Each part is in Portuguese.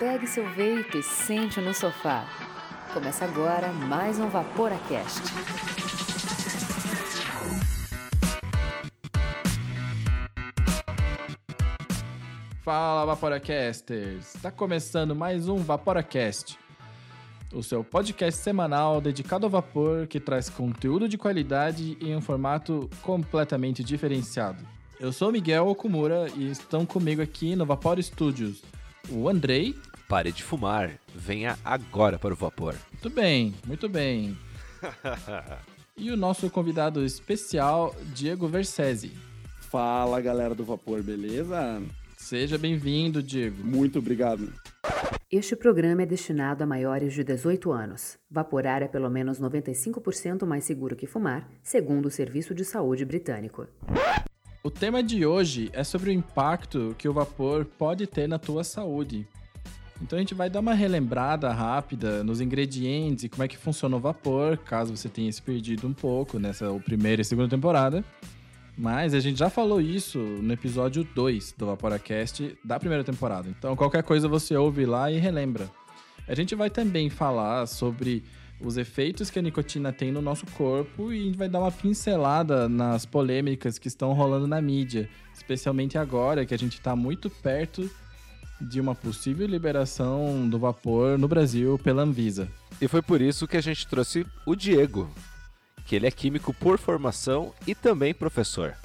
pegue seu veículo e sente no sofá. Começa agora mais um Vaporacast. Fala Vaporacasters! Está começando mais um Vaporacast, o seu podcast semanal dedicado ao vapor que traz conteúdo de qualidade em um formato completamente diferenciado. Eu sou Miguel Okumura e estão comigo aqui no Vapor Studios o Andrei. Pare de fumar, venha agora para o vapor. Muito bem, muito bem. e o nosso convidado especial, Diego Versese. Fala galera do vapor, beleza? Seja bem-vindo, Diego. Muito obrigado. Este programa é destinado a maiores de 18 anos. Vaporar é pelo menos 95% mais seguro que fumar, segundo o Serviço de Saúde Britânico. O tema de hoje é sobre o impacto que o vapor pode ter na tua saúde. Então a gente vai dar uma relembrada rápida nos ingredientes e como é que funciona o vapor, caso você tenha se perdido um pouco nessa primeira e segunda temporada. Mas a gente já falou isso no episódio 2 do Vaporacast da primeira temporada. Então qualquer coisa você ouve lá e relembra. A gente vai também falar sobre os efeitos que a nicotina tem no nosso corpo e a gente vai dar uma pincelada nas polêmicas que estão rolando na mídia, especialmente agora que a gente está muito perto de uma possível liberação do vapor no Brasil pela Anvisa. E foi por isso que a gente trouxe o Diego, que ele é químico por formação e também professor.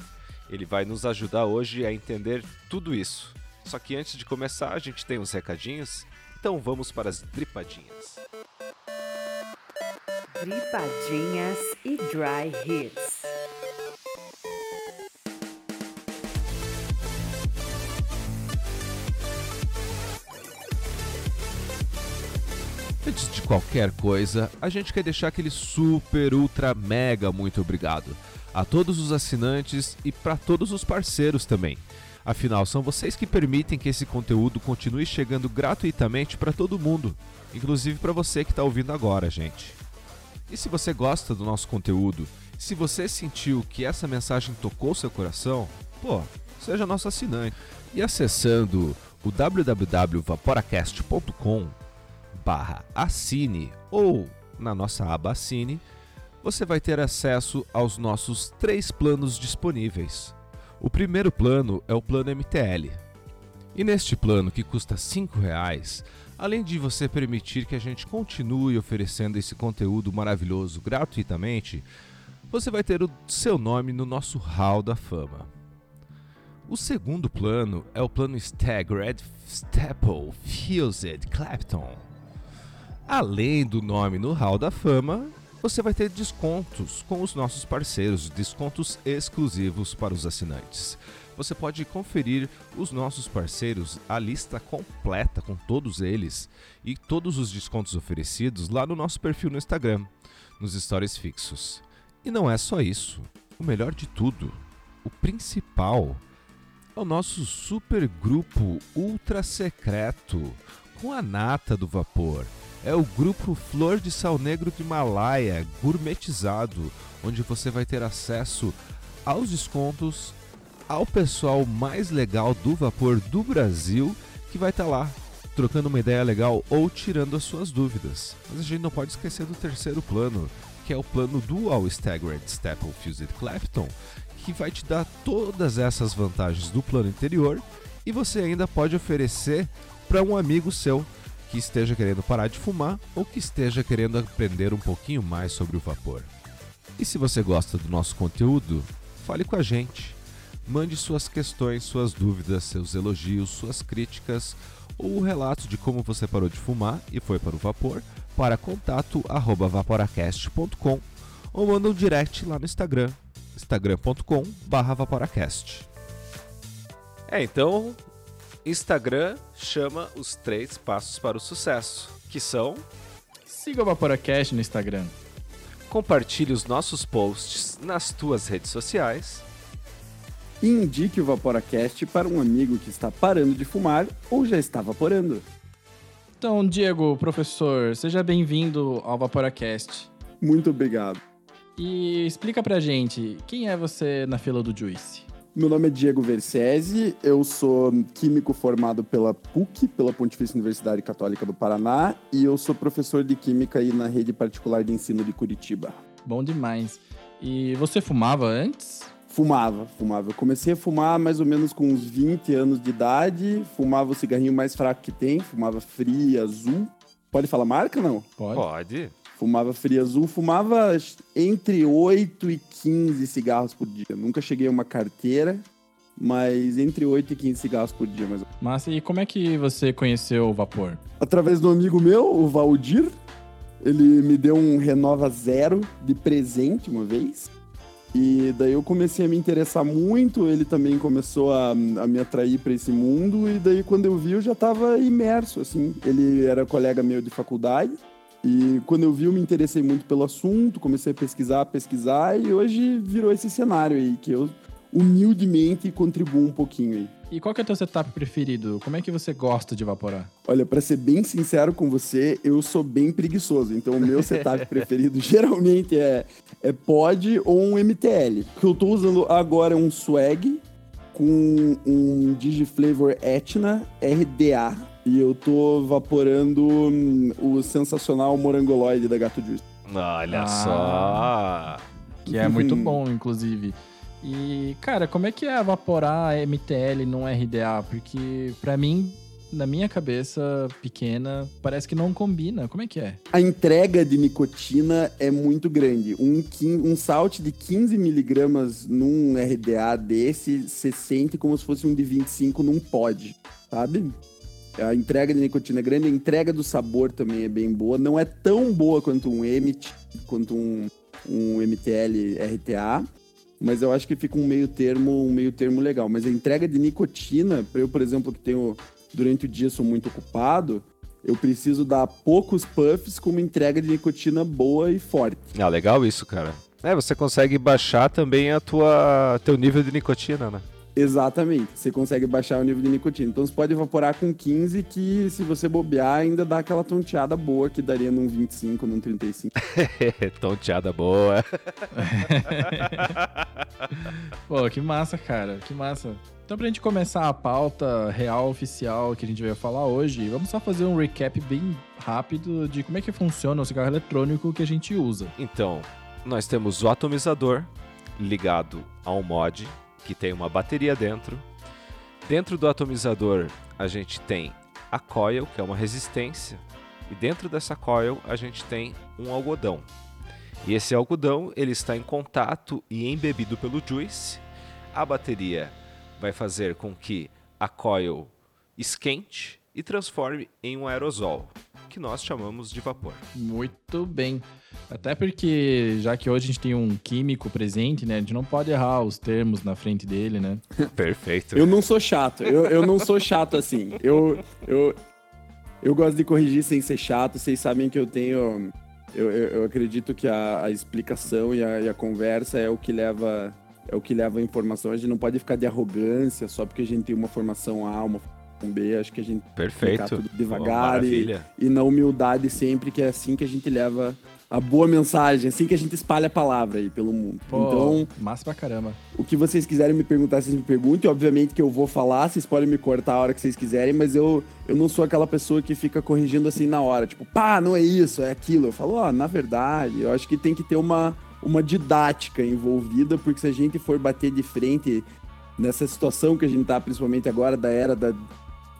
Ele vai nos ajudar hoje a entender tudo isso. Só que antes de começar, a gente tem uns recadinhos, então vamos para as dripadinhas. Dripadinhas e Dry Hits. Antes de qualquer coisa, a gente quer deixar aquele super, ultra, mega muito obrigado a todos os assinantes e para todos os parceiros também. Afinal, são vocês que permitem que esse conteúdo continue chegando gratuitamente para todo mundo, inclusive para você que está ouvindo agora, gente. E se você gosta do nosso conteúdo, se você sentiu que essa mensagem tocou seu coração, pô, seja nosso assinante. E acessando o www.vaporacast.com barra assine ou na nossa aba assine, você vai ter acesso aos nossos três planos disponíveis. O primeiro plano é o plano MTL. E neste plano, que custa R$ reais, além de você permitir que a gente continue oferecendo esse conteúdo maravilhoso gratuitamente, você vai ter o seu nome no nosso Hall da Fama. O segundo plano é o plano Staggered Staple Fused Clapton. Além do nome no Hall da Fama, você vai ter descontos com os nossos parceiros, descontos exclusivos para os assinantes. Você pode conferir os nossos parceiros, a lista completa com todos eles e todos os descontos oferecidos lá no nosso perfil no Instagram, nos stories fixos. E não é só isso. O melhor de tudo, o principal, é o nosso super grupo ultra secreto com a nata do vapor é o grupo Flor de Sal Negro do Himalaia, gourmetizado, onde você vai ter acesso aos descontos, ao pessoal mais legal do vapor do Brasil, que vai estar tá lá trocando uma ideia legal ou tirando as suas dúvidas. Mas a gente não pode esquecer do terceiro plano, que é o plano Dual Staggered Staple Fused Clapton, que vai te dar todas essas vantagens do plano anterior e você ainda pode oferecer para um amigo seu que esteja querendo parar de fumar ou que esteja querendo aprender um pouquinho mais sobre o vapor. E se você gosta do nosso conteúdo, fale com a gente. Mande suas questões, suas dúvidas, seus elogios, suas críticas ou o relato de como você parou de fumar e foi para o vapor para contato@vaporacast.com ou manda um direct lá no Instagram, instagram.com/vaporacast. É, então Instagram chama os três passos para o sucesso, que são Siga o Vaporacast no Instagram. Compartilhe os nossos posts nas tuas redes sociais. E indique o Vaporacast para um amigo que está parando de fumar ou já está vaporando. Então, Diego, professor, seja bem-vindo ao Vaporacast. Muito obrigado. E explica pra gente, quem é você na fila do Juice? Meu nome é Diego Versese, eu sou químico formado pela PUC, pela Pontifícia Universidade Católica do Paraná, e eu sou professor de química aí na rede particular de ensino de Curitiba. Bom demais. E você fumava antes? Fumava, fumava. Eu comecei a fumar mais ou menos com uns 20 anos de idade, fumava o cigarrinho mais fraco que tem, fumava Free Azul. Pode falar marca, não? Pode. Pode. Fumava Free Azul, fumava entre 8 e 15 cigarros por dia. Nunca cheguei a uma carteira, mas entre 8 e 15 cigarros por dia, menos. Massa, e como é que você conheceu o vapor? Através do amigo meu, o Valdir, ele me deu um Renova Zero de presente uma vez. E daí eu comecei a me interessar muito, ele também começou a, a me atrair para esse mundo, e daí quando eu vi eu já estava imerso, assim. Ele era colega meu de faculdade, e quando eu vi eu me interessei muito pelo assunto, comecei a pesquisar, pesquisar, e hoje virou esse cenário aí, que eu humildemente contribuo um pouquinho aí. E qual que é o teu setup preferido? Como é que você gosta de evaporar? Olha, para ser bem sincero com você, eu sou bem preguiçoso. Então, o meu setup preferido geralmente é, é pod ou um MTL. O que eu tô usando agora é um swag com um Digiflavor Etna RDA. E eu tô vaporando hum, o sensacional morangoloide da Gato Juice. Olha Ah. só. Que é muito bom, inclusive. E, cara, como é que é evaporar MTL num RDA? Porque, pra mim, na minha cabeça pequena, parece que não combina. Como é que é? A entrega de nicotina é muito grande. Um, um salt de 15 miligramas num RDA desse, você sente como se fosse um de 25 num pod, sabe? A entrega de nicotina é grande, a entrega do sabor também é bem boa. Não é tão boa quanto um MT, quanto um, um MTL RTA, mas eu acho que fica um meio termo, um meio termo legal. Mas a entrega de nicotina, para eu, por exemplo, que tenho durante o dia sou muito ocupado, eu preciso dar poucos puffs com uma entrega de nicotina boa e forte. Ah, legal isso, cara. É, você consegue baixar também a tua teu nível de nicotina, né? Exatamente, você consegue baixar o nível de nicotina. Então você pode evaporar com 15, que se você bobear, ainda dá aquela tonteada boa que daria num 25, num 35. Tonteada boa. Pô, que massa, cara. Que massa. Então, pra gente começar a pauta real, oficial, que a gente vai falar hoje, vamos só fazer um recap bem rápido de como é que funciona o cigarro eletrônico que a gente usa. Então, nós temos o atomizador ligado a um mod que tem uma bateria dentro. Dentro do atomizador, a gente tem a coil, que é uma resistência, e dentro dessa coil a gente tem um algodão. E esse algodão, ele está em contato e embebido pelo juice. A bateria vai fazer com que a coil esquente e transforme em um aerosol, que nós chamamos de vapor. Muito bem. Até porque, já que hoje a gente tem um químico presente, né? A gente não pode errar os termos na frente dele, né? Perfeito. Eu não sou chato, eu, eu não sou chato assim. Eu, eu, eu gosto de corrigir sem ser chato, vocês sabem que eu tenho. Eu, eu, eu acredito que a, a explicação e a, e a conversa é o que leva. É o que leva a informação. A gente não pode ficar de arrogância só porque a gente tem uma formação A, uma B. Acho que a gente Perfeito. tudo devagar e, maravilha. e na humildade sempre, que é assim que a gente leva a boa mensagem, assim que a gente espalha a palavra aí pelo mundo. Pô, Então, massa pra caramba. o que vocês quiserem me perguntar, vocês me perguntem. Obviamente que eu vou falar, vocês podem me cortar a hora que vocês quiserem, mas eu, eu não sou aquela pessoa que fica corrigindo assim na hora. Tipo, pá, não é isso, é aquilo. Eu falo, ó, na verdade, eu acho que tem que ter uma, uma didática envolvida, porque se a gente for bater de frente nessa situação que a gente tá, principalmente agora, da era da,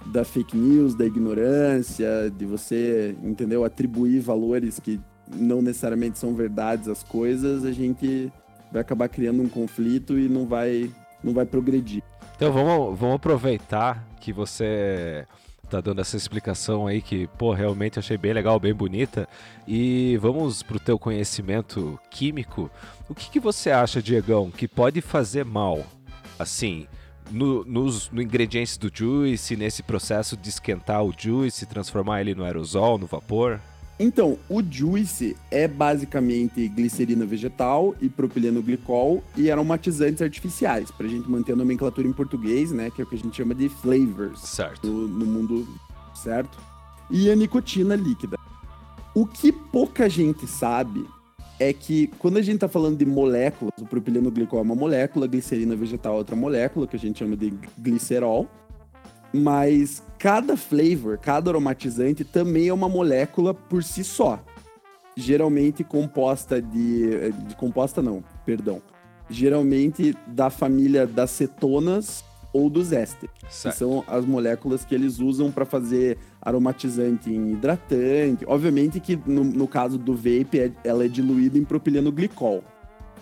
da fake news, da ignorância, de você, entendeu, atribuir valores que não necessariamente são verdades às coisas, a gente vai acabar criando um conflito e não vai, não vai progredir. Então vamos, vamos aproveitar que você tá dando essa explicação aí que, pô, realmente achei bem legal, bem bonita. E vamos pro teu conhecimento químico. O que, que você acha, Diegão, que pode fazer mal, assim, no, nos no ingredientes do juice, nesse processo de esquentar o juice, transformar ele no aerosol, no vapor? Então, o juice é basicamente glicerina vegetal e propileno glicol e aromatizantes artificiais, pra gente manter a nomenclatura em português, né, que é o que a gente chama de flavors. Certo. no, no mundo certo? E a nicotina líquida. O que pouca gente sabe é que quando a gente tá falando de moléculas, o propileno glicol é uma molécula, a glicerina vegetal é outra molécula, que a gente chama de glicerol. Mas cada flavor, cada aromatizante também é uma molécula por si só. Geralmente composta de. de composta não, perdão. Geralmente da família das cetonas ou dos ésteres. Que são as moléculas que eles usam para fazer aromatizante em hidratante. Obviamente que no, no caso do vape, é, ela é diluída em propileno glicol.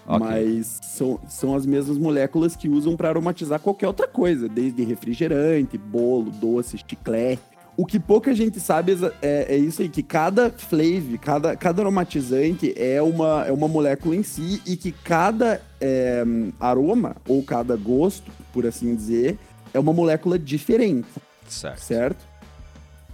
Okay. Mas são, são as mesmas moléculas que usam para aromatizar qualquer outra coisa, desde refrigerante, bolo, doce, chiclete. O que pouca gente sabe é, é isso aí, que cada flavor, cada, cada aromatizante é uma, é uma molécula em si e que cada é, aroma, ou cada gosto, por assim dizer, é uma molécula diferente. Certo. Certo?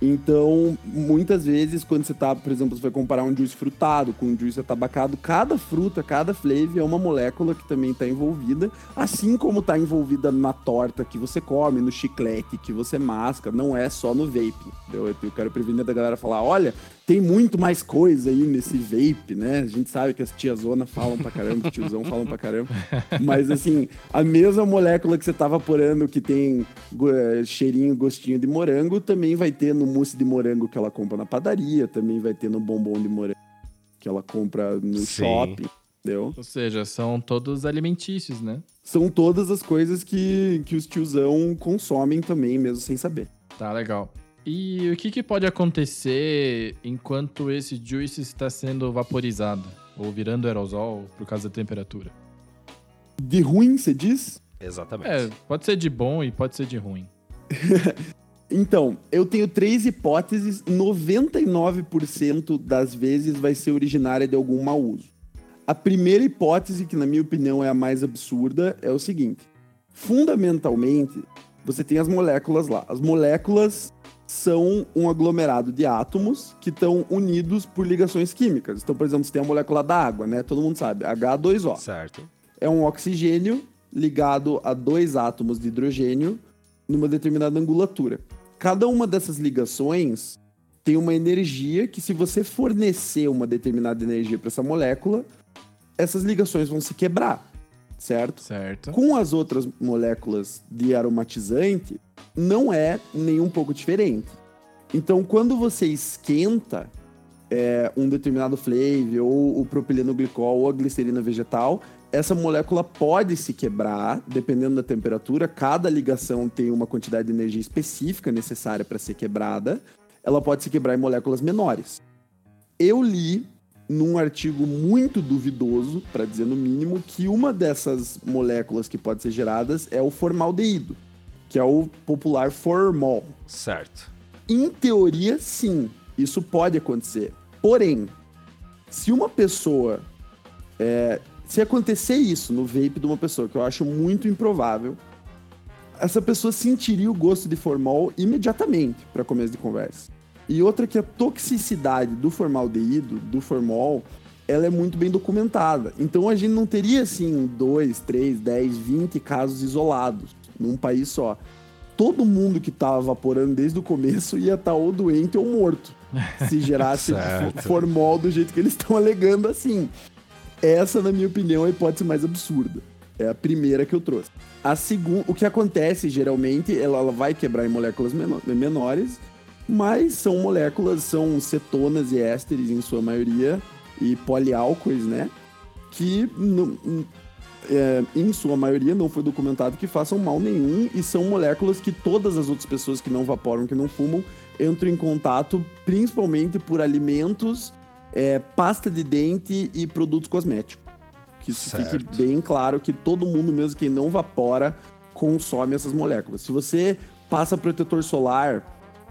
Então, muitas vezes, quando você tá, por exemplo, você vai comparar um juice frutado com um juice atabacado, cada fruta, cada flavor é uma molécula que também está envolvida, assim como está envolvida na torta que você come, no chiclete que você masca, não é só no vape. Eu, eu quero prevenir da galera falar, olha, tem muito mais coisa aí nesse vape, né? A gente sabe que as tiazona falam pra caramba, os tiozão falam pra caramba. Mas assim, a mesma molécula que você tá vaporando que tem uh, cheirinho, gostinho de morango, também vai ter no mousse de morango que ela compra na padaria, também vai ter no bombom de morango que ela compra no Sim. shopping. Entendeu? Ou seja, são todos alimentícios, né? São todas as coisas que, que os tiozão consomem também, mesmo sem saber. Tá, legal. E o que, que pode acontecer enquanto esse juice está sendo vaporizado ou virando aerosol por causa da temperatura? De ruim, você diz? Exatamente. É, pode ser de bom e pode ser de ruim. então, eu tenho três hipóteses. 99% das vezes vai ser originária de algum mau uso. A primeira hipótese, que na minha opinião é a mais absurda, é o seguinte: fundamentalmente, você tem as moléculas lá. As moléculas são um aglomerado de átomos que estão unidos por ligações químicas. Então, por exemplo, você tem a molécula da água, né? Todo mundo sabe, H2O. Certo. É um oxigênio ligado a dois átomos de hidrogênio numa determinada angulatura. Cada uma dessas ligações tem uma energia que, se você fornecer uma determinada energia para essa molécula, essas ligações vão se quebrar, certo? Certo. Com as outras moléculas de aromatizante, não é nem um pouco diferente. Então, quando você esquenta é, um determinado flavor, ou o propileno glicol, ou a glicerina vegetal, essa molécula pode se quebrar, dependendo da temperatura. Cada ligação tem uma quantidade de energia específica necessária para ser quebrada. Ela pode se quebrar em moléculas menores. Eu li num artigo muito duvidoso, para dizer no mínimo, que uma dessas moléculas que pode ser geradas é o formaldeído que é o popular formol. Certo. Em teoria, sim, isso pode acontecer. Porém, se uma pessoa. É, se acontecer isso no vape de uma pessoa, que eu acho muito improvável, essa pessoa sentiria o gosto de formol imediatamente para começo de conversa. E outra que a toxicidade do formaldeído, do formol, ela é muito bem documentada. Então a gente não teria assim dois, três, dez, vinte casos isolados num país só. Todo mundo que tava vaporando desde o começo ia estar tá ou doente ou morto. Se gerasse formol do jeito que eles estão alegando assim. Essa, na minha opinião, é a hipótese mais absurda. É a primeira que eu trouxe. A segunda, o que acontece geralmente, ela, ela vai quebrar em moléculas menores, mas são moléculas, são cetonas e ésteres em sua maioria, e poliálcois, né? Que é, em sua maioria, não foi documentado que façam mal nenhum e são moléculas que todas as outras pessoas que não vaporam, que não fumam, entram em contato principalmente por alimentos, é, pasta de dente e produtos cosméticos. Que isso certo. fique bem claro que todo mundo, mesmo que não vapora, consome essas moléculas. Se você passa protetor solar,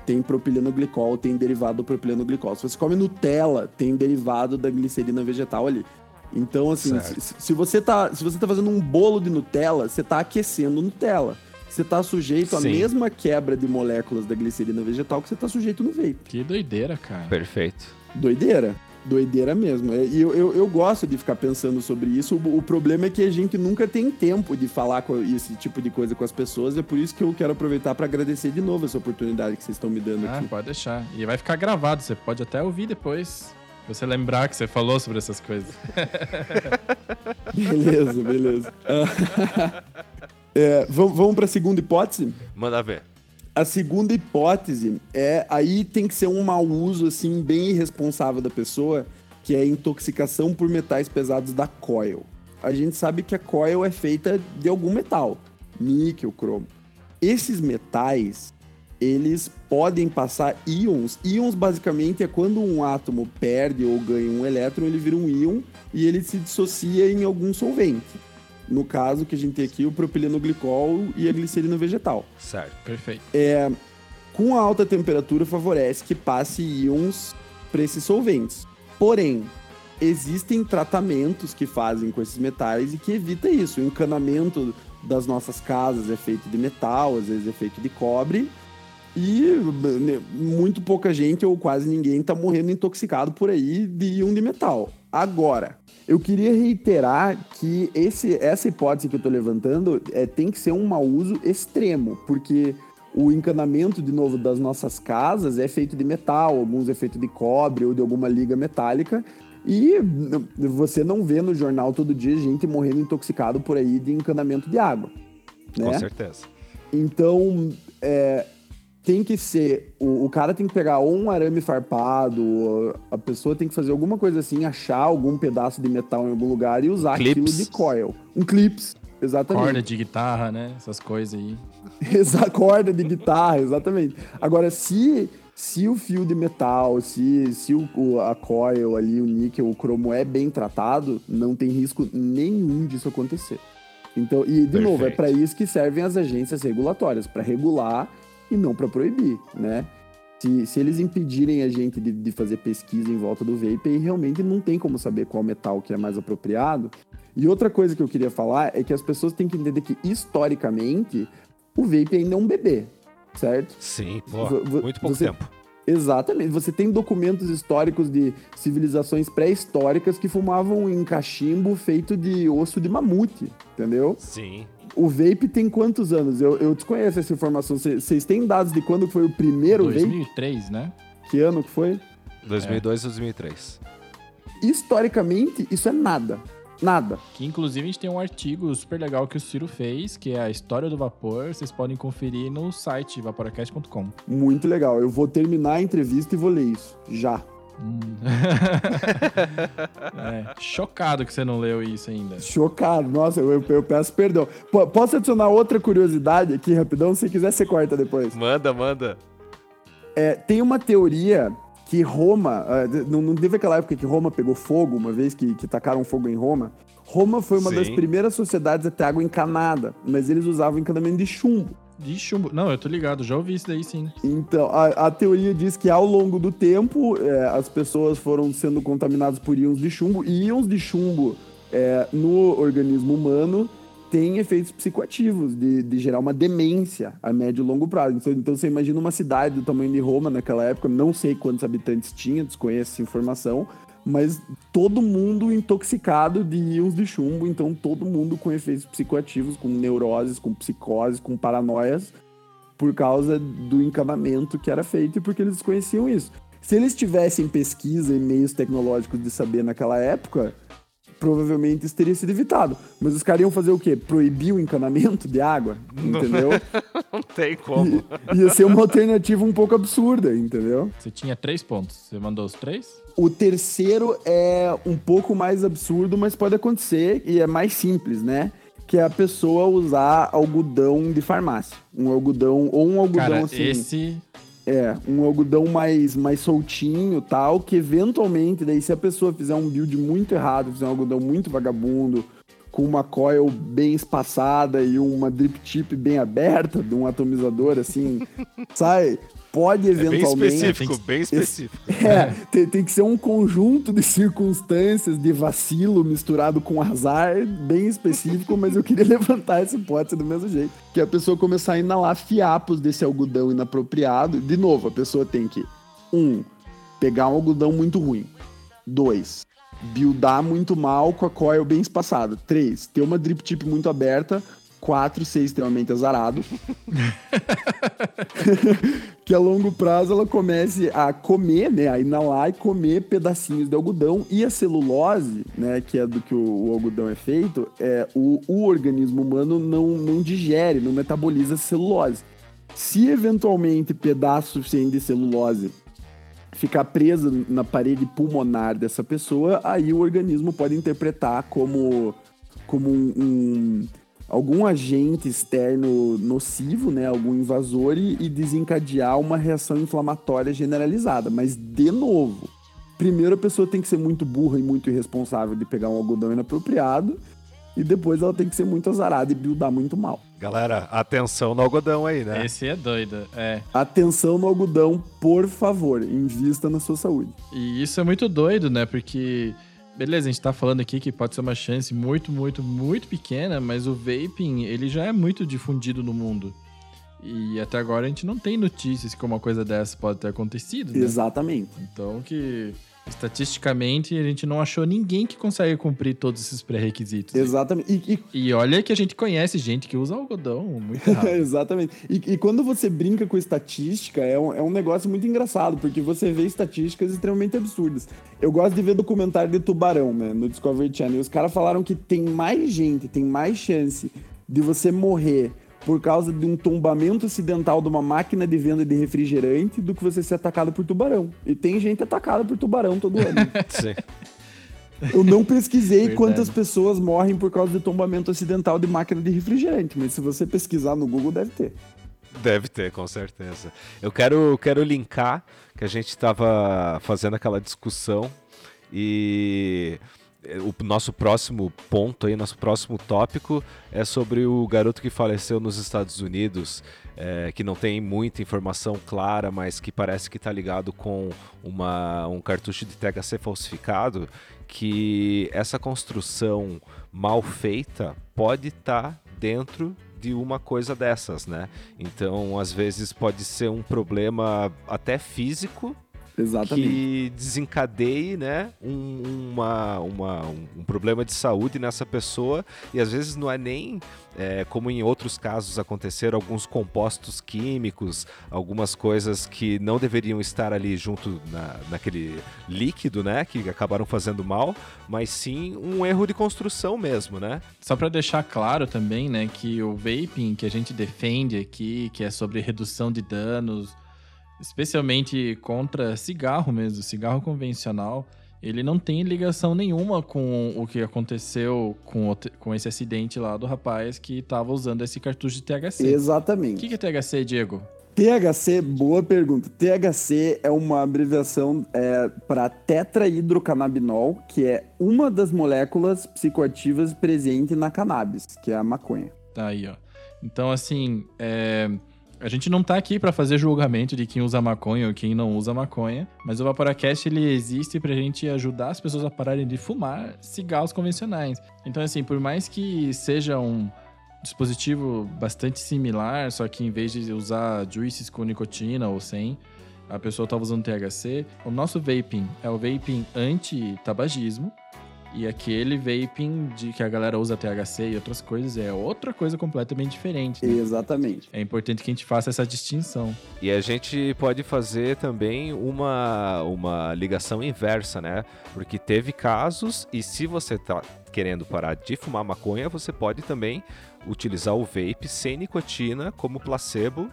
tem propileno glicol, tem derivado do propileno glicol. Se você come Nutella, tem derivado da glicerina vegetal ali. Então, assim, se, se, você tá, se você tá fazendo um bolo de Nutella, você tá aquecendo Nutella. Você tá sujeito à mesma quebra de moléculas da glicerina vegetal que você tá sujeito no vape. Que doideira, cara. Perfeito. Doideira. Doideira mesmo. É, e eu, eu, eu, gosto de ficar pensando sobre isso. O, o, problema é que a gente nunca tem tempo de falar com esse tipo de coisa com as pessoas. É por isso que eu quero aproveitar para agradecer de novo essa oportunidade que vocês estão me dando ah, aqui. Pode deixar. E vai ficar gravado. Você pode até ouvir depois. Você lembrar que você falou sobre essas coisas. beleza, beleza. é, vamos vamos para a segunda hipótese? Manda ver. A segunda hipótese é aí tem que ser um mau uso assim bem irresponsável da pessoa, que é a intoxicação por metais pesados da coil. A gente sabe que a coil é feita de algum metal, níquel, cromo. Esses metais, eles podem passar íons. Íons basicamente é quando um átomo perde ou ganha um elétron, ele vira um íon e ele se dissocia em algum solvente. No caso que a gente tem aqui, o propilenoglicol e a glicerina vegetal. Certo. Perfeito. É, com a alta temperatura favorece que passe íons para esses solventes. Porém, existem tratamentos que fazem com esses metais e que evita isso. O encanamento das nossas casas é feito de metal, às vezes é feito de cobre. E né, muito pouca gente ou quase ninguém está morrendo intoxicado por aí de íon de metal. Agora, eu queria reiterar que esse, essa hipótese que eu estou levantando é, tem que ser um mau uso extremo, porque o encanamento, de novo, das nossas casas é feito de metal, alguns é feito de cobre ou de alguma liga metálica, e você não vê no jornal todo dia gente morrendo intoxicado por aí de encanamento de água. Né? Com certeza. Então, é, tem que ser. O, o, cara tem que pegar ou um arame farpado, a pessoa tem que fazer alguma coisa assim, achar algum pedaço de metal em algum lugar e usar clips. aquilo de coil. Um clips, exatamente. Corda de guitarra, né? Essas coisas aí. Essa corda de guitarra, exatamente. Agora, se se o fio de metal, se, se o, a coil ali, o níquel, o cromo é bem tratado, não tem risco nenhum disso acontecer. Então, e de Perfeito. novo, é para isso que servem as agências regulatórias, para regular e não para proibir, né? Se, se eles impedirem a gente de, de fazer pesquisa em volta do vape, aí realmente não tem como saber qual metal que é mais apropriado. E outra coisa que eu queria falar é que as pessoas têm que entender que, historicamente, o vape ainda é um bebê certo? Sim, pô, muito pouco você, tempo. Exatamente. Você tem documentos históricos de civilizações pré-históricas que fumavam em cachimbo feito de osso de mamute, entendeu? Sim. O vape tem quantos anos? Eu, eu desconheço essa informação. Vocês têm dados de quando foi o primeiro 2003, vape? 2003, né? Que ano que foi? 2002 é. 2003. Historicamente, isso é nada. Nada. Que inclusive a gente tem um artigo super legal que o Ciro fez, que é a história do vapor. Vocês podem conferir no site vaporacast.com. Muito legal. Eu vou terminar a entrevista e vou ler isso. Já. Hum. é, chocado que você não leu isso ainda. Chocado, nossa, eu, eu peço perdão. P posso adicionar outra curiosidade aqui rapidão? Se quiser, você corta depois. Manda, manda. É, tem uma teoria que Roma, uh, não, não teve aquela época que Roma pegou fogo, uma vez que, que tacaram fogo em Roma. Roma foi uma Sim. das primeiras sociedades a ter água encanada, mas eles usavam encanamento de chumbo. De chumbo. Não, eu tô ligado, já ouvi isso daí sim. Então, a, a teoria diz que ao longo do tempo, é, as pessoas foram sendo contaminadas por íons de chumbo, e íons de chumbo é, no organismo humano tem efeitos psicoativos, de, de gerar uma demência a médio e longo prazo. Então, então, você imagina uma cidade do tamanho de Roma naquela época, não sei quantos habitantes tinha, desconheço essa informação, mas todo mundo intoxicado de íons de chumbo, então todo mundo com efeitos psicoativos, com neuroses, com psicoses, com paranoias, por causa do encanamento que era feito e porque eles desconheciam isso. Se eles tivessem pesquisa e meios tecnológicos de saber naquela época, provavelmente isso teria sido evitado. Mas os caras iam fazer o quê? Proibir o encanamento de água, entendeu? Não tem como. I, ia ser uma alternativa um pouco absurda, entendeu? Você tinha três pontos, você mandou os três? O terceiro é um pouco mais absurdo, mas pode acontecer e é mais simples, né? Que é a pessoa usar algodão de farmácia. Um algodão, ou um algodão Cara, assim. Esse é, um algodão mais, mais soltinho tal, que eventualmente, daí se a pessoa fizer um build muito errado, fizer um algodão muito vagabundo, com uma coil bem espaçada e uma drip tip bem aberta, de um atomizador assim, sai, pode eventualmente. É bem específico, bem específico. É, tem, tem, que ser um conjunto de circunstâncias, de vacilo misturado com azar, bem específico, mas eu queria levantar essa hipótese do mesmo jeito. Que a pessoa começar a inalar fiapos desse algodão inapropriado. De novo, a pessoa tem que, um, pegar um algodão muito ruim. Dois, buildar muito mal com a coil bem espaçada. Três, ter uma drip tip muito aberta quatro ser extremamente azarado. que a longo prazo ela comece a comer, né, a inalar e comer pedacinhos de algodão e a celulose, né, que é do que o, o algodão é feito, é o, o organismo humano não, não digere, não metaboliza celulose. Se eventualmente pedaço suficiente de celulose ficar preso na parede pulmonar dessa pessoa, aí o organismo pode interpretar como, como um, um algum agente externo nocivo, né, algum invasor e, e desencadear uma reação inflamatória generalizada. Mas, de novo, primeiro a pessoa tem que ser muito burra e muito irresponsável de pegar um algodão inapropriado e depois ela tem que ser muito azarada e buildar muito mal. Galera, atenção no algodão aí, né? Esse é doido, é. Atenção no algodão, por favor, invista na sua saúde. E isso é muito doido, né? Porque beleza, a gente tá falando aqui que pode ser uma chance muito, muito, muito pequena, mas o vaping, ele já é muito difundido no mundo. E até agora a gente não tem notícias que uma coisa dessa pode ter acontecido, né? Exatamente. Então que Estatisticamente, a gente não achou ninguém que consegue cumprir todos esses pré-requisitos. Exatamente. E, e... e, olha que a gente conhece gente que usa algodão muito rápido. Exatamente. E, e, quando você brinca com estatística, é um, é um negócio muito engraçado, porque você vê estatísticas extremamente absurdas. Eu gosto de ver documentário de tubarão, né, no Discovery Channel. E os caras falaram que tem mais gente, tem mais chance de você morrer por causa de um tombamento acidental de uma máquina de venda de refrigerante do que você ser atacado por tubarão. E tem gente atacada por tubarão todo ano. Sim. Eu não pesquisei Verdade. quantas pessoas morrem por causa de tombamento acidental de máquina de refrigerante, mas se você pesquisar no Google, deve ter. Deve ter, com certeza. Eu quero, quero linkar que a gente estava fazendo aquela discussão e o nosso próximo ponto aí, nosso próximo tópico é sobre o garoto que faleceu nos Estados Unidos, é, que não tem muita informação clara, mas que parece que está ligado com uma, um cartucho de THC falsificado, que essa construção mal feita pode estar tá dentro de uma coisa dessas, né? Então, às vezes pode ser um problema até físico Exatamente. que desencadeie né, um, uma, uma, um problema de saúde nessa pessoa e às vezes não é nem é, como em outros casos aconteceram alguns compostos químicos, algumas coisas que não deveriam estar ali junto na, naquele líquido, né, que acabaram fazendo mal, mas sim um erro de construção mesmo, né? Só para deixar claro também, né, que o vaping que a gente defende aqui, que é sobre redução de danos especialmente contra cigarro mesmo, cigarro convencional, ele não tem ligação nenhuma com o que aconteceu com, o, com esse acidente lá do rapaz que estava usando esse cartucho de THC. Exatamente. O que, é THC, Diego? THC, boa pergunta. THC é uma abreviação é, para tetrahidrocannabinol, que é uma das moléculas psicoativas presente na cannabis, que é a maconha. Tá aí, ó. Então, assim, é, a gente não tá aqui para fazer julgamento de quem usa maconha ou quem não usa maconha, mas o Vaporacast ele existe pra gente ajudar as pessoas a pararem de fumar cigarros convencionais. Então, assim, por mais que seja um dispositivo bastante similar, só que em vez de usar juices com nicotina ou sem, a pessoa estava usando THC, o nosso vaping é o vaping anti-tabagismo, e aquele vaping de que a galera usa THC e outras coisas é outra coisa completamente diferente. Né? Exatamente. É importante que a gente faça essa distinção. E a gente pode fazer também uma, uma ligação inversa, né? Porque teve casos, e se você tá querendo parar de fumar maconha, você pode também utilizar o vape sem nicotina como placebo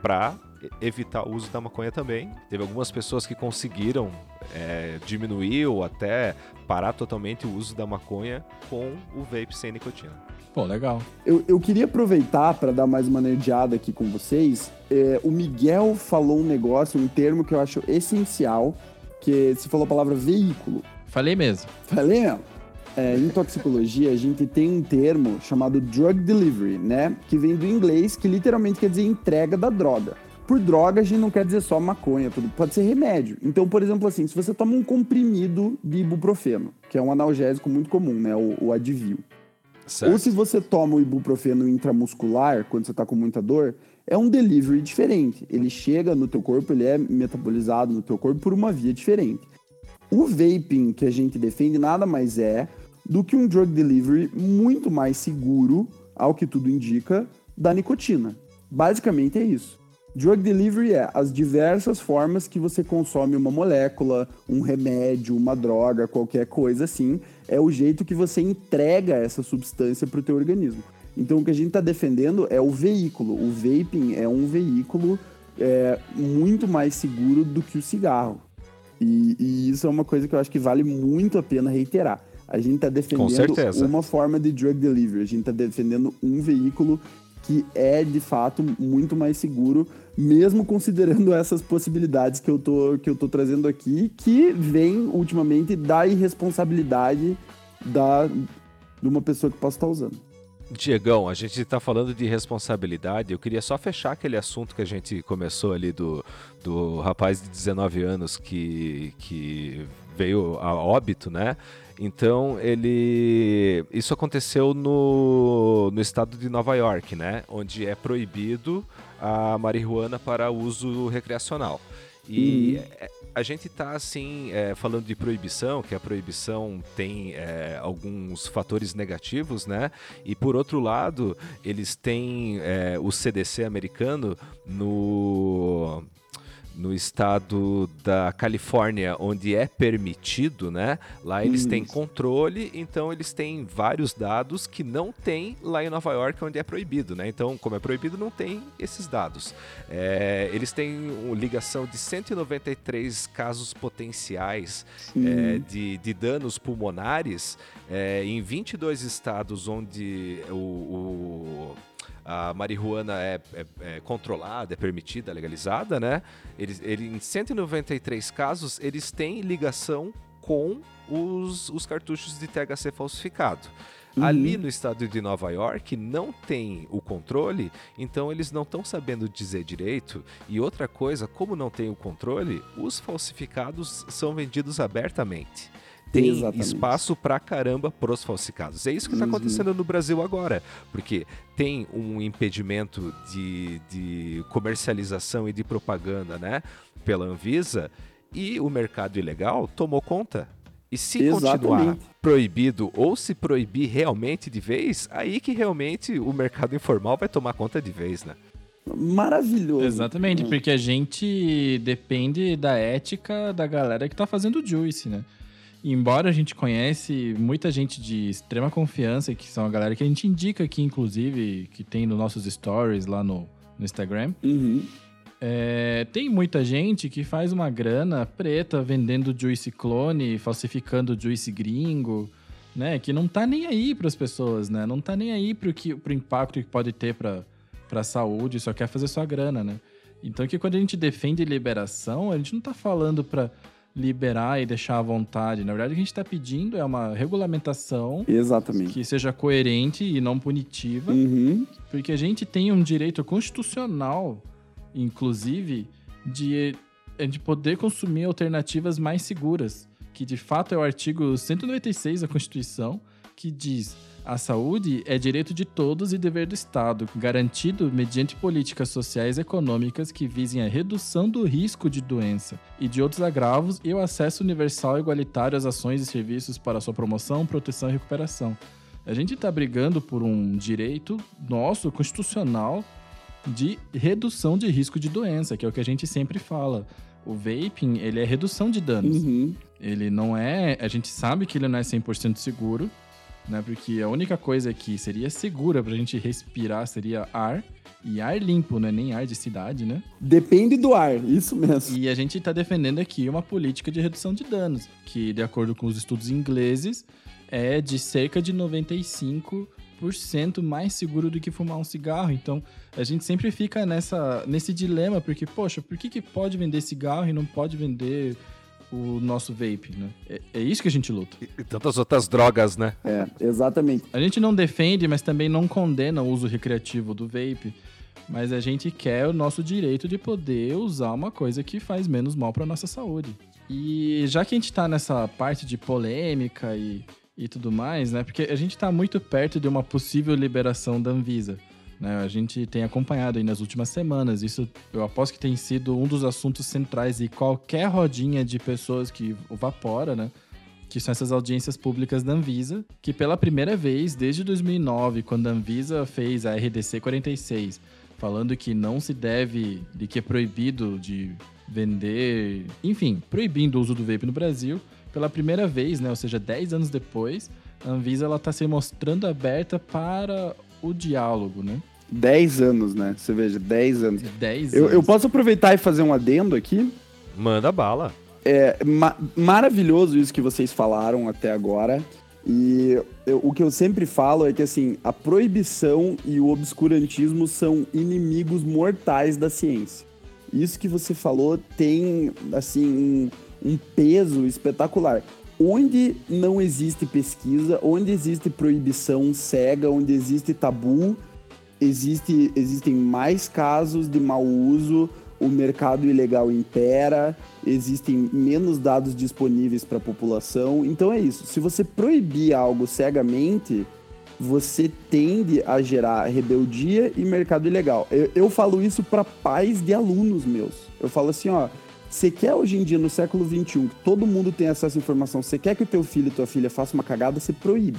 para evitar o uso da maconha também. Teve algumas pessoas que conseguiram é, diminuir ou até parar totalmente o uso da maconha com o vape sem nicotina. Pô, legal. Eu, eu queria aproveitar para dar mais uma nerdeada aqui com vocês. É, o Miguel falou um negócio, um termo que eu acho essencial, que se falou a palavra veículo. Falei mesmo. Falei mesmo. É, em toxicologia, a gente tem um termo chamado drug delivery, né? Que vem do inglês, que literalmente quer dizer entrega da droga. Por droga, a gente não quer dizer só maconha, tudo. Pode ser remédio. Então, por exemplo, assim, se você toma um comprimido de ibuprofeno, que é um analgésico muito comum, né? O, o Advil. Certo. Ou se você toma o ibuprofeno intramuscular, quando você está com muita dor, é um delivery diferente. Ele chega no teu corpo, ele é metabolizado no teu corpo por uma via diferente. O vaping que a gente defende nada mais é do que um drug delivery muito mais seguro ao que tudo indica, da nicotina. Basicamente é isso. Drug delivery é as diversas formas que você consome uma molécula, um remédio, uma droga, qualquer coisa assim. É o jeito que você entrega essa substância para o teu organismo. Então o que a gente está defendendo é o veículo. O vaping é um veículo é, muito mais seguro do que o cigarro. E, e, isso é uma coisa que eu acho que vale muito a pena reiterar. A gente está defendendo uma forma de drug delivery, a gente está defendendo um veículo que é de fato muito mais seguro, mesmo considerando essas possibilidades que eu tô, que eu tô trazendo aqui, que vem ultimamente da irresponsabilidade da, de uma pessoa que possa estar usando. Diegão, a gente está falando de responsabilidade. Eu queria só fechar aquele assunto que a gente começou ali do, do rapaz de 19 anos que, que veio a óbito, né? Então ele. Isso aconteceu no, no estado de Nova York, né? Onde é proibido a marihuana para uso recreacional. E uhum. a gente está assim é, falando de proibição, que a proibição tem é, alguns fatores negativos, né? E por outro lado, eles têm é, o CDC americano no no estado da Califórnia, onde é permitido, né? Lá eles têm controle, então eles têm vários dados que não tem lá em Nova York, onde é proibido, né? Então, como é proibido, não tem esses dados. É, eles têm uma ligação de 193 casos potenciais é, de, de, danos pulmonares é, em 22 estados onde o, o a marihuana é, é, é, controlada, é permitida, legalizada, né? Eles, ele, em 193 casos, eles têm ligação com os, os cartuchos de THC falsificado. Uhum. Ali no estado de Nova York não tem o controle, então eles não estão sabendo dizer direito. E outra coisa, como não tem o controle, os falsificados são vendidos abertamente tem Exatamente. espaço pra caramba pros falsificados. É isso que está uhum. acontecendo no Brasil agora, porque tem um impedimento de, de comercialização e de propaganda, né, pela Anvisa, e o mercado ilegal tomou conta. E se Exatamente. continuar proibido ou se proibir realmente de vez, aí que realmente o mercado informal vai tomar conta de vez, né? Maravilhoso. Exatamente, hum. porque a gente depende da ética da galera que tá fazendo juice, né? Embora a gente conhece muita gente de extrema confiança, que são a galera que a gente indica aqui, inclusive, que tem nos nossos stories lá no, no Instagram. Uhum. É, tem muita gente que faz uma grana preta vendendo juice clone, falsificando juice gringo, né? Que não tá nem aí para as pessoas, né? Não tá nem aí pro, que, pro impacto que pode ter para a saúde, só quer fazer sua grana, né? Então que quando a gente defende liberação, a gente não tá falando para liberar e deixar à vontade. Na verdade, o que a gente está pedindo é uma regulamentação Exatamente. que seja coerente e não punitiva, uhum. porque a gente tem um direito constitucional, inclusive, de, de poder consumir alternativas mais seguras, que de fato é o artigo 196 da Constituição, que diz a saúde é direito de todos e dever do Estado, garantido mediante políticas sociais e econômicas que visem a redução do risco de doença e de outros agravos e o acesso universal e igualitário às ações e serviços para sua promoção, proteção e recuperação. A gente está brigando por um direito nosso, constitucional, de redução de risco de doença, que é o que a gente sempre fala. O vaping, ele é redução de danos. Uhum. Ele não é... A gente sabe que ele não é 100% seguro, né? Porque a única coisa que seria segura pra gente respirar seria ar. E ar limpo, não é nem ar de cidade, né? Depende do ar, isso mesmo. E a gente tá defendendo aqui uma política de redução de danos, que, de acordo com os estudos ingleses, é de cerca de 95% mais seguro do que fumar um cigarro. Então, a gente sempre fica nessa, nesse dilema, porque, poxa, por que, que pode vender cigarro e não pode vender o nosso vape, né? É, é, isso que a gente luta. E, e tantas outras drogas, né? É, exatamente. A gente não defende, mas também não condena o uso recreativo do vape. Mas a gente quer o nosso direito de poder usar uma coisa que faz menos mal para nossa saúde. E já que a gente tá nessa parte de polêmica e, e tudo mais, né? Porque a gente tá muito perto de uma possível liberação da Anvisa. Né? A gente tem acompanhado aí nas últimas semanas. Isso eu aposto que tem sido um dos assuntos centrais e qualquer rodinha de pessoas que vapora, né? que são essas audiências públicas da Anvisa, que pela primeira vez desde 2009, quando a Anvisa fez a RDC 46, falando que não se deve, de que é proibido de vender, enfim, proibindo o uso do vape no Brasil, pela primeira vez, né, ou seja, 10 anos depois, a Anvisa está se mostrando aberta para o diálogo, né? 10 anos, né? Você veja, 10 anos. 10 Eu, anos. eu posso aproveitar e fazer um adendo aqui? Manda bala. É ma- maravilhoso isso que vocês falaram até agora. E eu- o que eu sempre falo é que assim, a proibição e o obscurantismo são inimigos mortais da ciência. Isso que você falou tem assim um, um peso espetacular. Onde não existe pesquisa, onde existe proibição cega, onde existe tabu, existe, existem mais casos de mau uso, o mercado ilegal impera, existem menos dados disponíveis para a população. Então é isso. Se você proibir algo cegamente, você tende a gerar rebeldia e mercado ilegal. Eu, eu falo isso para pais de alunos meus. Eu falo assim, ó, você quer hoje em dia, no século XXI, que todo mundo tenha acesso à informação, você quer que o teu filho e tua filha façam uma cagada, você proíbe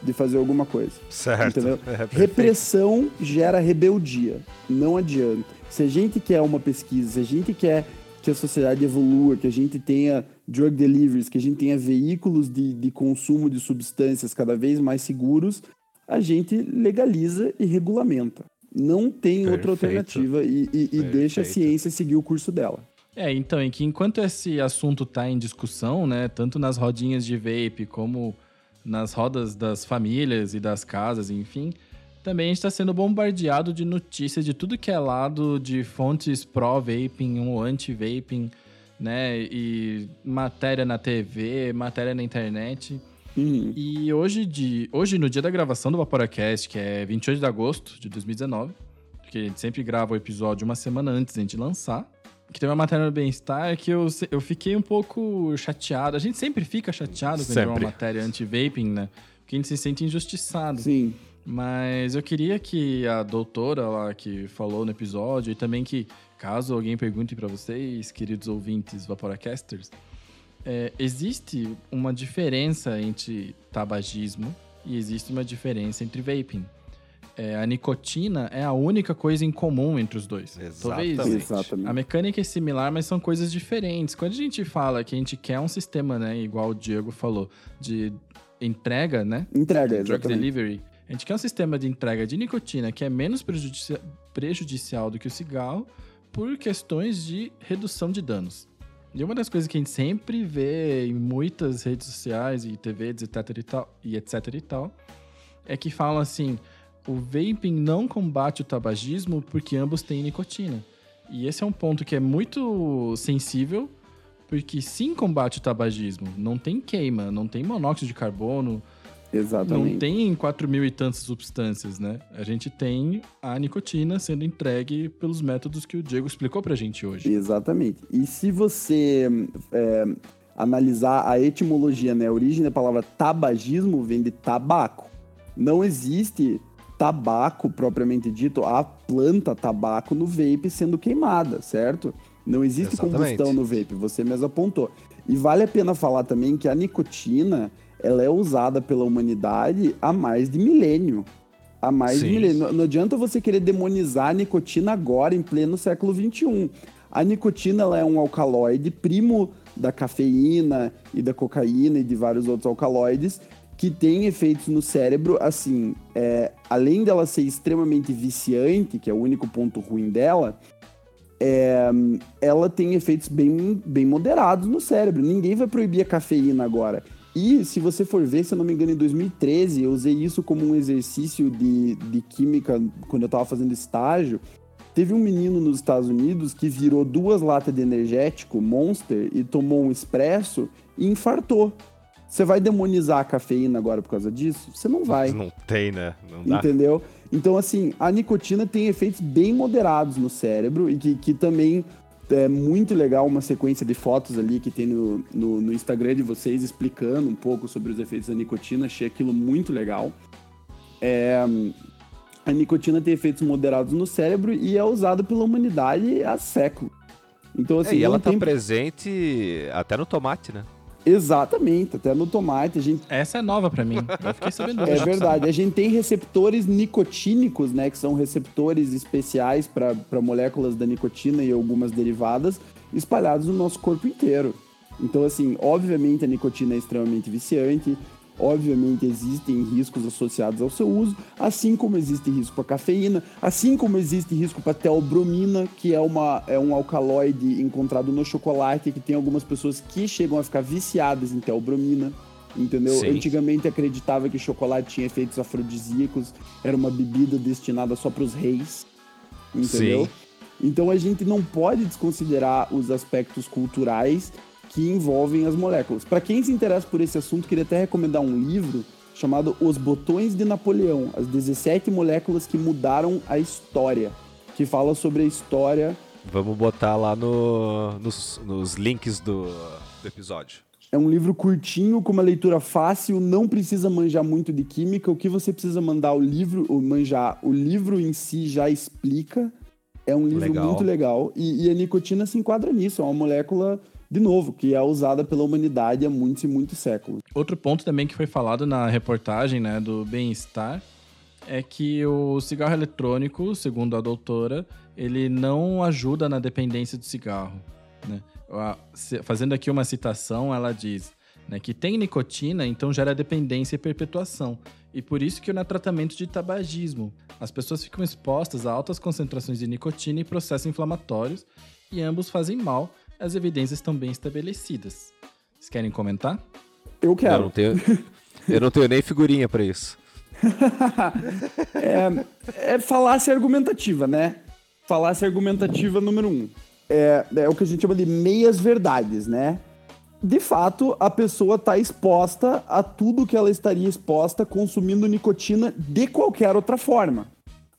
de fazer alguma coisa. Certo. Entendeu? É. Repressão gera rebeldia. Não adianta. Se a gente quer uma pesquisa, se a gente quer que a sociedade evolua, que a gente tenha drug deliveries, que a gente tenha veículos de, de consumo de substâncias cada vez mais seguros, a gente legaliza e regulamenta. Não tem outra Perfeito. alternativa e, e- e deixa a ciência seguir o curso dela. É, então, é que enquanto esse assunto tá em discussão, né, tanto nas rodinhas de vape como nas rodas das famílias e das casas, enfim, também a gente está sendo bombardeado de notícias de tudo que é lado de fontes pró-vaping ou anti-vaping, né, e matéria na TV, matéria na internet. Uhum. E hoje, de, hoje, no dia da gravação do Vaporacast, que é 28 de agosto de 2019, porque a gente sempre grava o episódio uma semana antes de a gente lançar, que tem uma matéria no Bem-Estar que eu, eu fiquei um pouco chateado. A gente sempre fica chateado quando tem uma matéria anti-vaping, né? Porque a gente se sente injustiçado. Sim. Mas eu queria que a doutora lá que falou no episódio, e também que, caso alguém pergunte pra vocês, queridos ouvintes Vaporacasters, é, existe uma diferença entre tabagismo e existe uma diferença entre vaping. É, a nicotina é a única coisa em comum entre os dois. Talvez Exatamente. Exatamente. a mecânica é similar, mas são coisas diferentes. Quando a gente fala que a gente quer um sistema, né, igual o Diego falou, de entrega, né, Entrega, drug exatamente. delivery, a gente quer um sistema de entrega de nicotina que é menos prejudici- prejudicial do que o cigarro por questões de redução de danos. E uma das coisas que a gente sempre vê em muitas redes sociais e TVs, etc e tal, e etc e tal, é que falam assim, o vaping não combate o tabagismo porque ambos têm nicotina. E esse é um ponto que é muito sensível, porque sim combate o tabagismo. Não tem queima, não tem monóxido de carbono, Exatamente. não tem 4 mil e tantas substâncias, né? A gente tem a nicotina sendo entregue pelos métodos que o Diego explicou pra gente hoje. Exatamente. E se você é, analisar a etimologia, né, a origem da palavra tabagismo vem de tabaco. Não existe tabaco propriamente dito, a planta tabaco no vape sendo queimada, certo? Não existe Exatamente. combustão no vape, você mesmo apontou. E vale a pena falar também que a nicotina, ela é usada pela humanidade há mais de milênio. Há mais de Sim. milênio. Não, não adianta você querer demonizar a nicotina agora, em pleno século XXI. A nicotina ela é um alcaloide primo da cafeína e da cocaína e de vários outros alcaloides que tem efeitos no cérebro, assim, é, além dela ser extremamente viciante, que é o único ponto ruim dela, é, ela tem efeitos bem, bem moderados no cérebro. Ninguém vai proibir a cafeína agora. E se você for ver, se eu não me engano, em 2013, eu usei isso como um exercício de, de química quando eu tava fazendo estágio. Teve um menino nos Estados Unidos que virou duas latas de energético Monster e tomou um expresso e infartou. Você vai demonizar a cafeína agora por causa disso? Você não vai. Não tem, né? Não dá. Entendeu? Então, assim, a nicotina tem efeitos bem moderados no cérebro e que, que também é muito legal uma sequência de fotos ali que tem no, no, no Instagram de vocês explicando um pouco sobre os efeitos da nicotina. Achei aquilo muito legal. É, a nicotina tem efeitos moderados no cérebro e é usada pela humanidade há séculos. Então, É, assim, e ela tá tem presente até no tomate, né? Exatamente, até no tomate. A gente... Essa é nova para mim. Eu fiquei sabendo É verdade. A gente tem receptores nicotínicos, né? Que são receptores especiais para moléculas da nicotina e algumas derivadas espalhados no nosso corpo inteiro. Então, assim, obviamente a nicotina é extremamente viciante, obviamente existem riscos associados ao seu uso, assim como existe risco para cafeína, assim como existe risco para teobromina, que é, uma, é um alcaloide encontrado no chocolate, que tem algumas pessoas que chegam a ficar viciadas em teobromina. Entendeu? Sim. Antigamente acreditava que chocolate tinha efeitos afrodisíacos, era uma bebida destinada só para os reis. Entendeu? Sim. Então a gente não pode desconsiderar os aspectos culturais que envolvem as moléculas. Para quem se interessa por esse assunto, queria até recomendar um livro chamado Os Botões de Napoleão, as 17 moléculas que mudaram a história, que fala sobre a história. Vamos botar lá no, nos, nos links do, do episódio. É um livro curtinho, com uma leitura fácil, não precisa manjar muito de química. O que você precisa mandar o livro, ou manjar, o livro em si já explica. É um livro Legal. muito legal. E, e a nicotina se enquadra nisso. É uma molécula, de novo, que é usada pela humanidade há muitos e muitos séculos. Outro ponto também que foi falado na reportagem né, do bem-estar é que o cigarro eletrônico, segundo a doutora, ele não ajuda na dependência do cigarro. Né? Fazendo aqui uma citação, ela diz né, que tem nicotina, então gera dependência e perpetuação. E por isso que não é tratamento de tabagismo. As pessoas ficam expostas a altas concentrações de nicotina e processos inflamatórios, e ambos fazem mal. As evidências estão bem estabelecidas. Vocês querem comentar? Eu Eu quero. não tenho, eu não tenho nem figurinha pra isso. É falácia argumentativa, né? Falácia argumentativa número um. É, é o que a gente chama de meias verdades, né? De fato, a pessoa está exposta a tudo que ela estaria exposta consumindo nicotina de qualquer outra forma.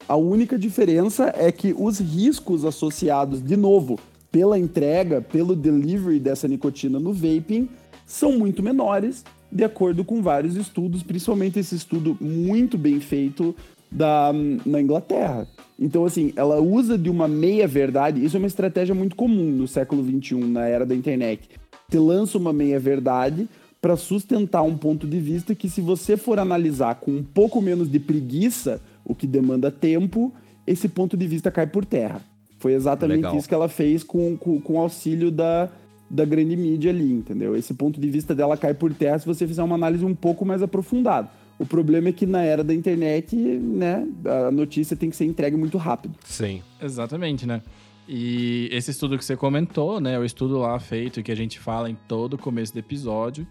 A única diferença é que os riscos associados, de novo, pela entrega, pelo delivery dessa nicotina no vaping, são muito menores, de acordo com vários estudos, principalmente esse estudo muito bem feito da, na Inglaterra. Então, assim, ela usa de uma meia-verdade, isso é uma estratégia muito comum no século XXI, na era da internet. Você lança uma meia-verdade para sustentar um ponto de vista que, se você for analisar com um pouco menos de preguiça, o que demanda tempo, esse ponto de vista cai por terra. Foi exatamente Legal. isso que ela fez com, com, com o auxílio da, da grande mídia ali, entendeu? Esse ponto de vista dela cai por terra se você fizer uma análise um pouco mais aprofundada. O problema é que na era da internet, né, a notícia tem que ser entregue muito rápido. Sim. Exatamente, né? E esse estudo que você comentou, né? O estudo lá feito que a gente fala em todo o começo do episódio,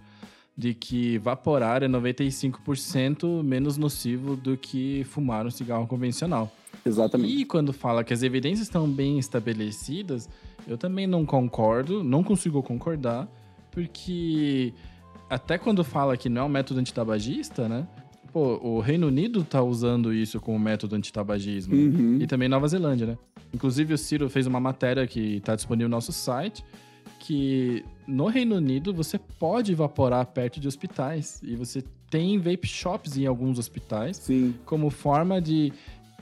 de que vaporar é 95% menos nocivo do que fumar um cigarro convencional. Exatamente. E quando fala que as evidências estão bem estabelecidas, eu também não concordo, não consigo concordar, porque até quando fala que não é um método antitabagista, né? Pô, o Reino Unido tá usando isso como método antitabagismo. né? Uhum. E também Nova Zelândia, né? Inclusive o Ciro fez uma matéria que tá disponível no nosso site, que no Reino Unido você pode evaporar perto de hospitais. E você tem vape shops em alguns hospitais Sim. como forma de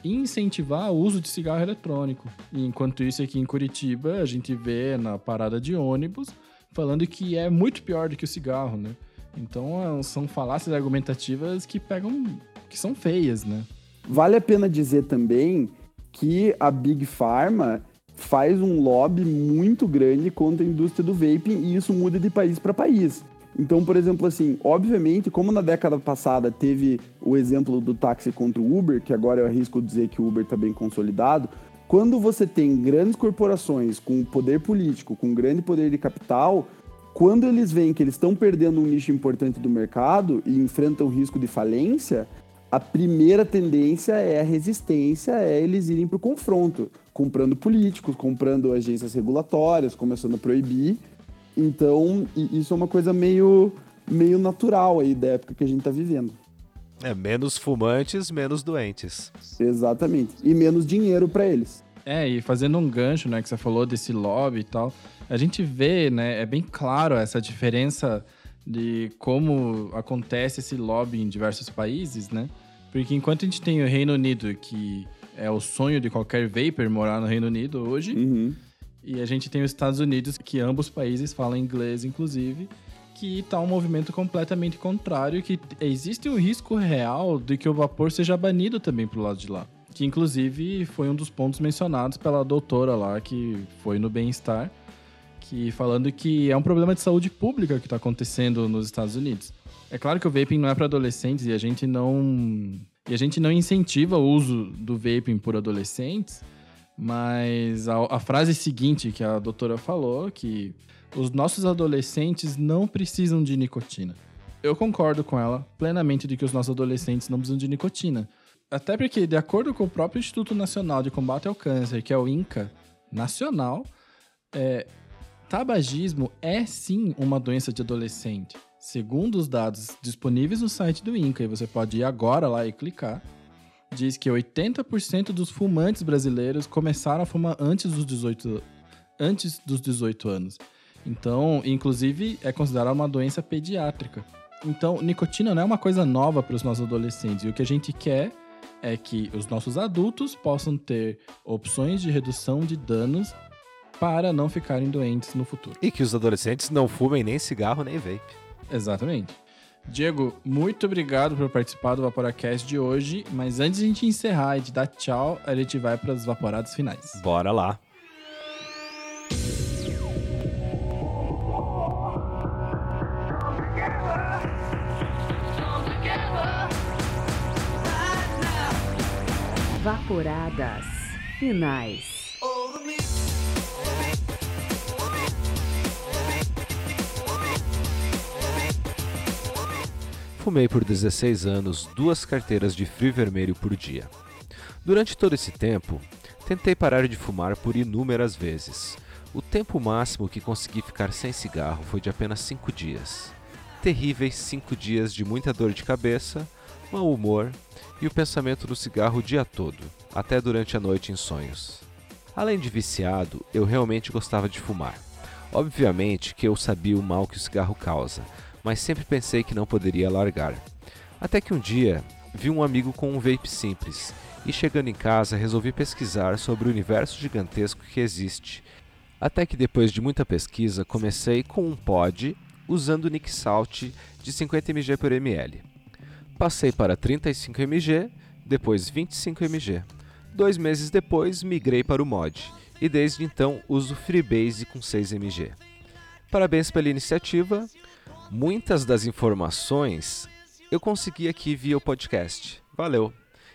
incentivar o uso de cigarro eletrônico. Enquanto isso, aqui em Curitiba, a gente vê na parada de ônibus falando que é muito pior do que o cigarro, né? Então, é- são falácias argumentativas que pegam... que são feias, né? Vale a pena dizer também que a Big Pharma faz um lobby muito grande contra a indústria do vaping e isso muda de país para país. Então, por exemplo, assim, obviamente, como na década passada teve o exemplo do táxi contra o Uber, que agora eu arrisco dizer que o Uber está bem consolidado, quando você tem grandes corporações com poder político, com grande poder de capital, quando eles veem que eles estão perdendo um nicho importante do mercado e enfrentam risco de falência, a primeira tendência é a resistência, é eles irem para o confronto, comprando políticos, comprando agências regulatórias, começando a proibir. Então, isso é uma coisa meio, meio natural aí da época que a gente está vivendo. É menos fumantes, menos doentes. Exatamente. E menos dinheiro para eles. É, e fazendo um gancho, né, que você falou desse lobby e tal, a gente vê, né, é bem claro essa diferença de como acontece esse lobby em diversos países, né? Porque enquanto a gente tem o Reino Unido, que é o sonho de qualquer vapor morar no Reino Unido hoje, Uhum. E a gente tem os Estados Unidos, que ambos países falam inglês, inclusive, que está um movimento completamente contrário, que existe o risco real de que o vapor seja banido também pro lado de lá. Que inclusive foi um dos pontos mencionados pela doutora lá, que foi no bem-estar, que falando que é um problema de saúde pública que está acontecendo nos Estados Unidos. É claro que o vaping não é para adolescentes e a gente não e a gente não incentiva o uso do vaping por adolescentes, mas a, a frase seguinte que a doutora falou que os nossos adolescentes não precisam de nicotina. Eu concordo com ela plenamente de que os nossos adolescentes não precisam de nicotina. Até porque, de acordo com o próprio Instituto Nacional de Combate ao Câncer, que é o INCA nacional, é, tabagismo é sim uma doença de adolescente. Segundo os dados disponíveis no site do INCA, e você pode ir agora lá e clicar, diz que 80% dos fumantes brasileiros começaram a fumar antes dos 18, antes dos 18 anos. Então, inclusive, é considerada uma doença pediátrica. Então, nicotina não é uma coisa nova para os nossos adolescentes. E o que a gente quer é que os nossos adultos possam ter opções de redução de danos para não ficarem doentes no futuro. E que os adolescentes não fumem nem cigarro nem vape. Exatamente. Diego, muito obrigado por participar do Vaporacast de hoje, mas antes de a gente encerrar e de dar tchau, a gente vai para as vaporadas finais. Bora lá. Vaporadas finais. Fumei por 16 anos duas carteiras de frio vermelho por dia. Durante todo esse tempo, tentei parar de fumar por inúmeras vezes. O tempo máximo que consegui ficar sem cigarro foi de apenas 5 dias. Terríveis 5 dias de muita dor de cabeça, mau humor e o pensamento no cigarro o dia todo, até durante a noite em sonhos. Além de viciado, eu realmente gostava de fumar. Obviamente que eu sabia o mal que o cigarro causa, mas sempre pensei que não poderia largar. Até que um dia vi um amigo com um vape simples e chegando em casa resolvi pesquisar sobre o universo gigantesco que existe. Até que depois de muita pesquisa comecei com um pod usando Nick Salt de 50 mg por ml. Passei para 35 mg, depois 25 mg. Dois meses depois migrei para o mod e desde então uso Freebase com 6 mg. Parabéns pela iniciativa. Muitas das informações eu consegui aqui via o podcast. Valeu!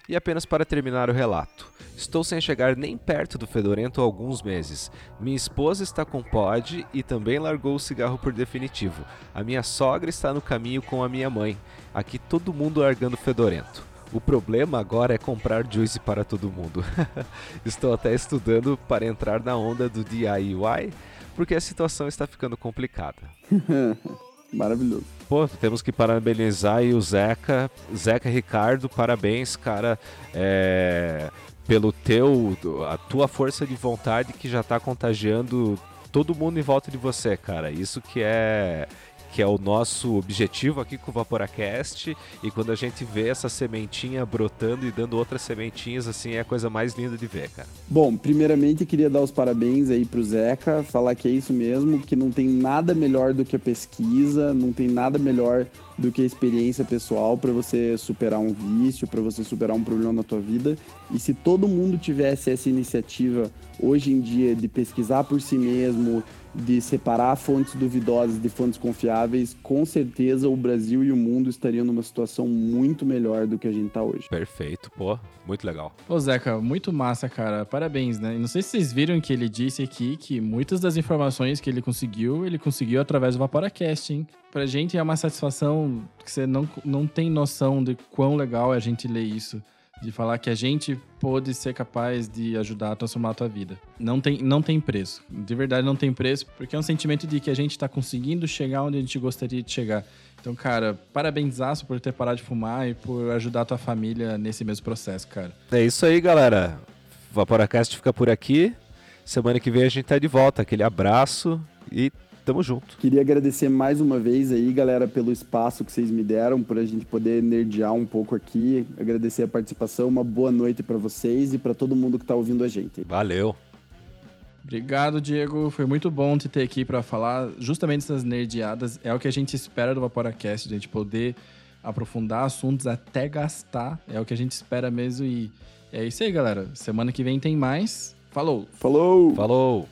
E apenas para terminar o relato. Estou sem chegar nem perto do fedorento há alguns meses. Minha esposa está com pod e também largou o cigarro por definitivo. A minha sogra está no caminho com a minha mãe. Aqui todo mundo largando fedorento. O problema agora é comprar juice para todo mundo. Estou até estudando para entrar na onda do DIY, porque a situação está ficando complicada. Maravilhoso. Pô, temos que parabenizar aí o Zeca. Zeca Ricardo, parabéns, cara. É, pelo teu, a tua força de vontade que já tá contagiando todo mundo em volta de você, cara. Isso que é que é o nosso objetivo aqui com o Vaporacast. E quando a gente vê essa sementinha brotando e dando outras sementinhas, assim, é a coisa mais linda de ver, cara. Bom, primeiramente queria dar os parabéns aí pro Zeca, falar que é isso mesmo, que não tem nada melhor do que a pesquisa, não tem nada melhor do que a experiência pessoal para você superar um vício, para você superar um problema na tua vida. E se todo mundo tivesse essa iniciativa hoje em dia de pesquisar por si mesmo, de separar fontes duvidosas de fontes confiáveis, com certeza o Brasil e o mundo estariam numa situação muito melhor do que a gente está hoje. Perfeito, pô, muito legal. Ô, Zeca, muito massa, cara. Parabéns, né? Não sei se vocês viram que ele disse aqui que muitas das informações que ele conseguiu, ele conseguiu através do Vaporacast, hein? Pra gente é uma satisfação que você não, não tem noção de quão legal é a gente ler isso de falar que a gente pode ser capaz de ajudar a transformar a tua vida. Não tem, não tem preço. De verdade, não tem preço, porque é um sentimento de que a gente está conseguindo chegar onde a gente gostaria de chegar. Então, cara, parabenzaço por ter parado de fumar e por ajudar a tua família nesse mesmo processo, cara. É isso aí, galera. Vaporacast fica por aqui. Semana que vem a gente tá de volta. Aquele abraço e Tamo junto. Queria agradecer mais uma vez aí, galera, pelo espaço que vocês me deram, por a gente poder nerdear um pouco aqui. Agradecer a participação, uma boa noite para vocês e para todo mundo que tá ouvindo a gente. Valeu. Obrigado, Diego. Foi muito bom te ter aqui para falar justamente essas nerdeadas. É o que a gente espera do Vaporacast, a gente poder aprofundar assuntos até gastar. É o que a gente espera mesmo. E é isso aí, galera. Semana que vem tem mais. Falou! Falou! Falou!